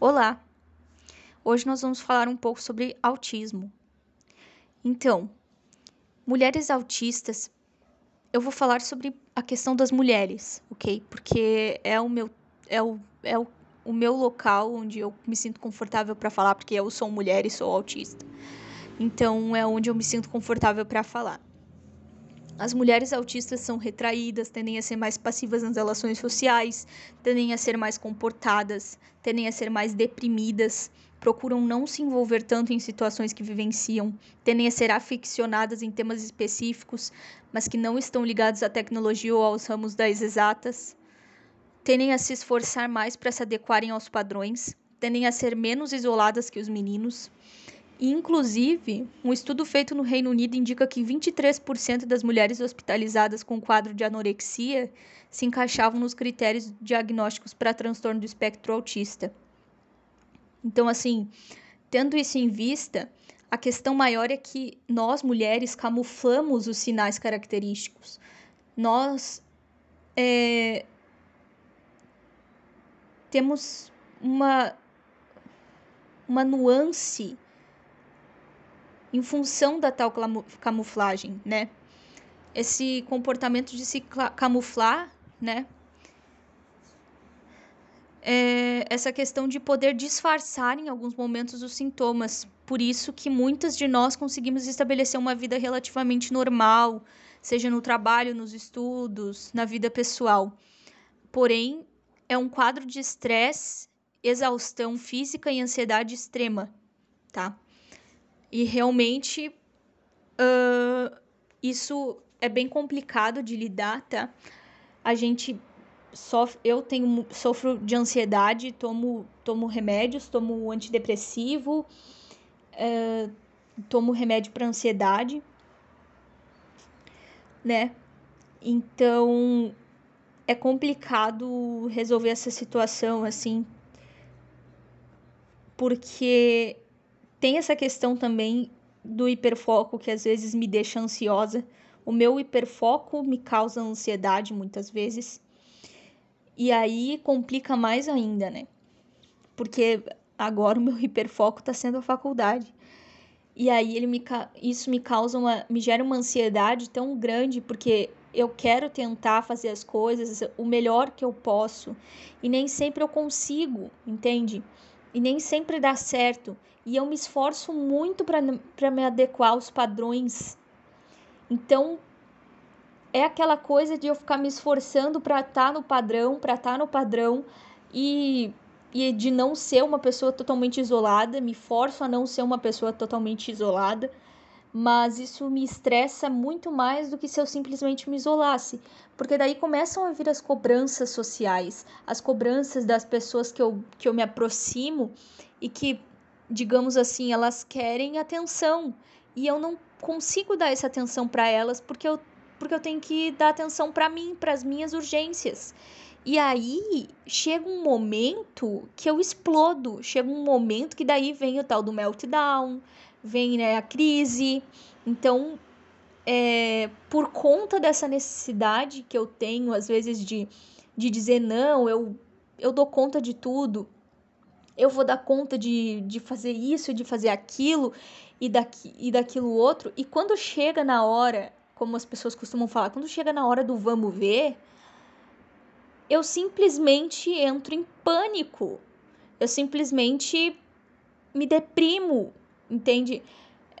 Olá! Hoje nós vamos falar um pouco sobre autismo. Então, mulheres autistas, eu vou falar sobre a questão das mulheres, ok? Porque é o meu, é o, é o, o meu local onde eu me sinto confortável para falar, porque eu sou mulher e sou autista. Então, é onde eu me sinto confortável para falar. As mulheres autistas são retraídas, tendem a ser mais passivas nas relações sociais, tendem a ser mais comportadas, tendem a ser mais deprimidas, procuram não se envolver tanto em situações que vivenciam, tendem a ser aficionadas em temas específicos, mas que não estão ligados à tecnologia ou aos ramos das exatas, tendem a se esforçar mais para se adequarem aos padrões, tendem a ser menos isoladas que os meninos inclusive, um estudo feito no Reino Unido indica que 23% das mulheres hospitalizadas com quadro de anorexia se encaixavam nos critérios diagnósticos para transtorno do espectro autista. Então, assim, tendo isso em vista, a questão maior é que nós mulheres camuflamos os sinais característicos. Nós é, temos uma, uma nuance em função da tal camuflagem, né? Esse comportamento de se camuflar, né? É essa questão de poder disfarçar em alguns momentos os sintomas. Por isso que muitas de nós conseguimos estabelecer uma vida relativamente normal, seja no trabalho, nos estudos, na vida pessoal. Porém, é um quadro de estresse, exaustão física e ansiedade extrema, tá? E realmente uh, isso é bem complicado de lidar, tá? A gente sofre, eu tenho sofro de ansiedade, tomo tomo remédios, tomo antidepressivo, uh, tomo remédio para ansiedade, né? Então é complicado resolver essa situação assim, porque tem essa questão também do hiperfoco que às vezes me deixa ansiosa. O meu hiperfoco me causa ansiedade muitas vezes. E aí complica mais ainda, né? Porque agora o meu hiperfoco está sendo a faculdade. E aí ele me, isso me causa uma. me gera uma ansiedade tão grande, porque eu quero tentar fazer as coisas o melhor que eu posso. E nem sempre eu consigo, entende? E nem sempre dá certo. E eu me esforço muito para me adequar aos padrões. Então, é aquela coisa de eu ficar me esforçando para estar tá no padrão, para estar tá no padrão e, e de não ser uma pessoa totalmente isolada, me forço a não ser uma pessoa totalmente isolada, mas isso me estressa muito mais do que se eu simplesmente me isolasse, porque daí começam a vir as cobranças sociais, as cobranças das pessoas que eu, que eu me aproximo e que digamos assim, elas querem atenção e eu não consigo dar essa atenção para elas porque eu, porque eu tenho que dar atenção para mim, para as minhas urgências. E aí chega um momento que eu explodo, chega um momento que daí vem o tal do meltdown, vem né, a crise. Então, é, por conta dessa necessidade que eu tenho, às vezes, de, de dizer não, eu, eu dou conta de tudo, eu vou dar conta de, de fazer isso, de fazer aquilo e, daqui, e daquilo outro. E quando chega na hora, como as pessoas costumam falar, quando chega na hora do vamos ver, eu simplesmente entro em pânico. Eu simplesmente me deprimo, entende?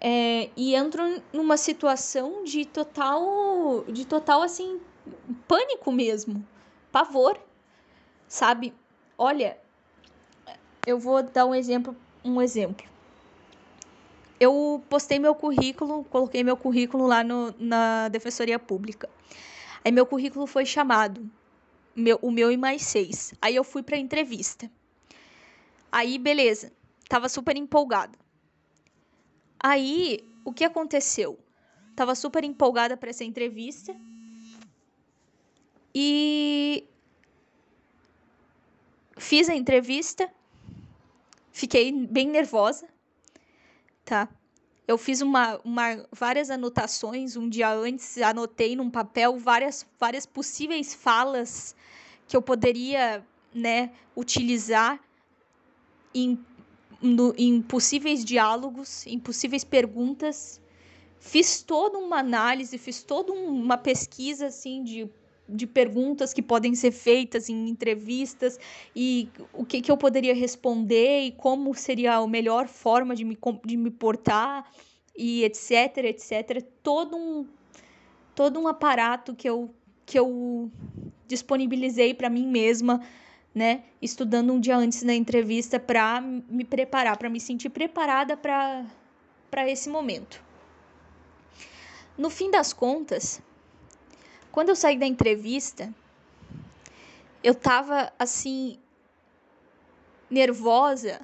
É, e entro numa situação de total, de total assim, pânico mesmo, pavor, sabe? Olha, eu vou dar um exemplo, um exemplo. Eu postei meu currículo, coloquei meu currículo lá no, na Defensoria Pública. Aí meu currículo foi chamado, meu, o meu e mais seis. Aí eu fui para entrevista. Aí, beleza, tava super empolgada. Aí, o que aconteceu? Tava super empolgada para essa entrevista. E fiz a entrevista Fiquei bem nervosa, tá? Eu fiz uma, uma, várias anotações um dia antes, anotei num papel várias, várias possíveis falas que eu poderia, né, utilizar em, no, em possíveis diálogos, em possíveis perguntas. Fiz toda uma análise, fiz toda uma pesquisa assim de de perguntas que podem ser feitas em entrevistas e o que, que eu poderia responder e como seria a melhor forma de me, de me portar e etc, etc. Todo um, todo um aparato que eu, que eu disponibilizei para mim mesma, né? Estudando um dia antes da entrevista para me preparar, para me sentir preparada para esse momento. No fim das contas, quando eu saí da entrevista, eu tava assim nervosa.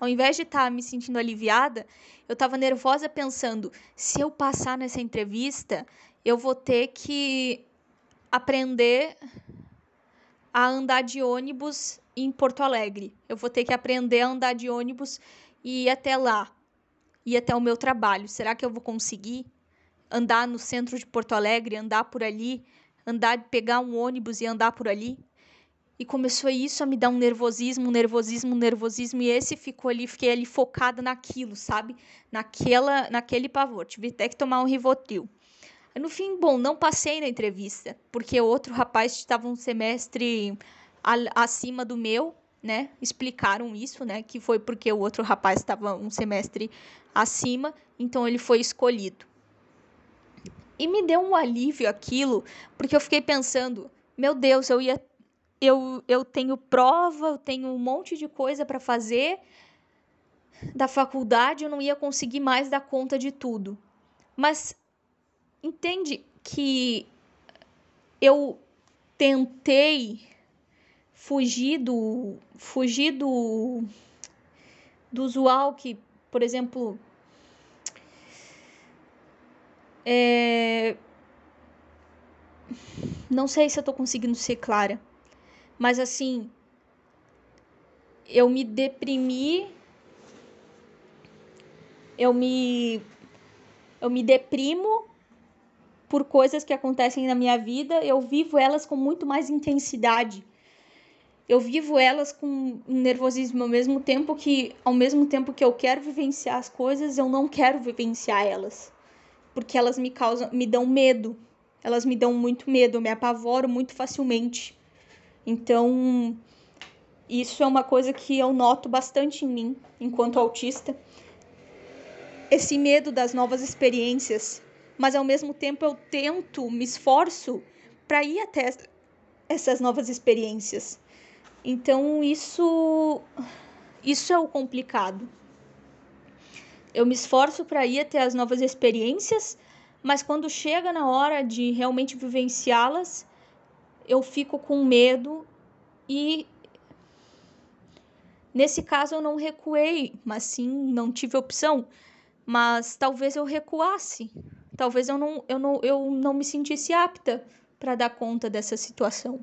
Ao invés de estar tá me sentindo aliviada, eu tava nervosa pensando: se eu passar nessa entrevista, eu vou ter que aprender a andar de ônibus em Porto Alegre. Eu vou ter que aprender a andar de ônibus e ir até lá, ir até o meu trabalho. Será que eu vou conseguir? Andar no centro de Porto Alegre, andar por ali, andar, pegar um ônibus e andar por ali. E começou isso a me dar um nervosismo, um nervosismo, um nervosismo, e esse ficou ali, fiquei ali focada naquilo, sabe? Naquela, naquele pavor. Tive até que tomar um Rivotril. No fim, bom, não passei na entrevista, porque outro rapaz estava um semestre acima do meu, né? Explicaram isso, né? Que foi porque o outro rapaz estava um semestre acima, então ele foi escolhido. E me deu um alívio aquilo, porque eu fiquei pensando, meu Deus, eu ia eu, eu tenho prova, eu tenho um monte de coisa para fazer da faculdade, eu não ia conseguir mais dar conta de tudo. Mas entende que eu tentei fugir do fugir do do usual que, por exemplo, é... Não sei se eu tô conseguindo ser clara, mas assim, eu me deprimi, eu me, eu me deprimo por coisas que acontecem na minha vida, eu vivo elas com muito mais intensidade. Eu vivo elas com nervosismo ao mesmo tempo que, ao mesmo tempo que eu quero vivenciar as coisas, eu não quero vivenciar elas porque elas me causam, me dão medo. Elas me dão muito medo, eu me apavoro muito facilmente. Então, isso é uma coisa que eu noto bastante em mim, enquanto autista. Esse medo das novas experiências, mas ao mesmo tempo eu tento, me esforço para ir até essas novas experiências. Então, isso isso é o complicado eu me esforço para ir até as novas experiências, mas quando chega na hora de realmente vivenciá-las, eu fico com medo e nesse caso eu não recuei, mas sim não tive opção, mas talvez eu recuasse. Talvez eu não eu não eu não me sentisse apta para dar conta dessa situação.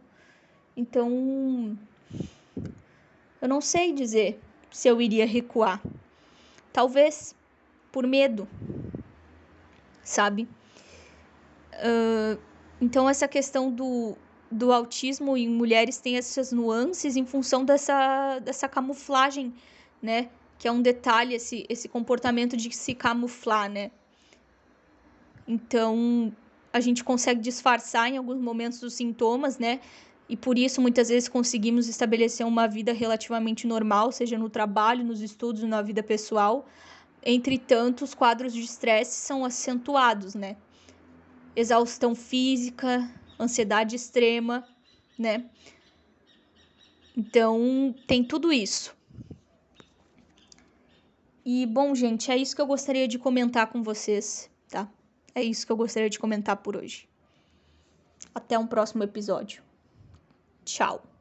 Então, eu não sei dizer se eu iria recuar. Talvez por medo, sabe? Uh, então, essa questão do, do autismo em mulheres tem essas nuances em função dessa, dessa camuflagem, né? Que é um detalhe, esse, esse comportamento de se camuflar, né? Então, a gente consegue disfarçar em alguns momentos os sintomas, né? E por isso, muitas vezes, conseguimos estabelecer uma vida relativamente normal, seja no trabalho, nos estudos, na vida pessoal. Entretanto, os quadros de estresse são acentuados, né? Exaustão física, ansiedade extrema, né? Então, tem tudo isso. E, bom, gente, é isso que eu gostaria de comentar com vocês, tá? É isso que eu gostaria de comentar por hoje. Até um próximo episódio. Tchau.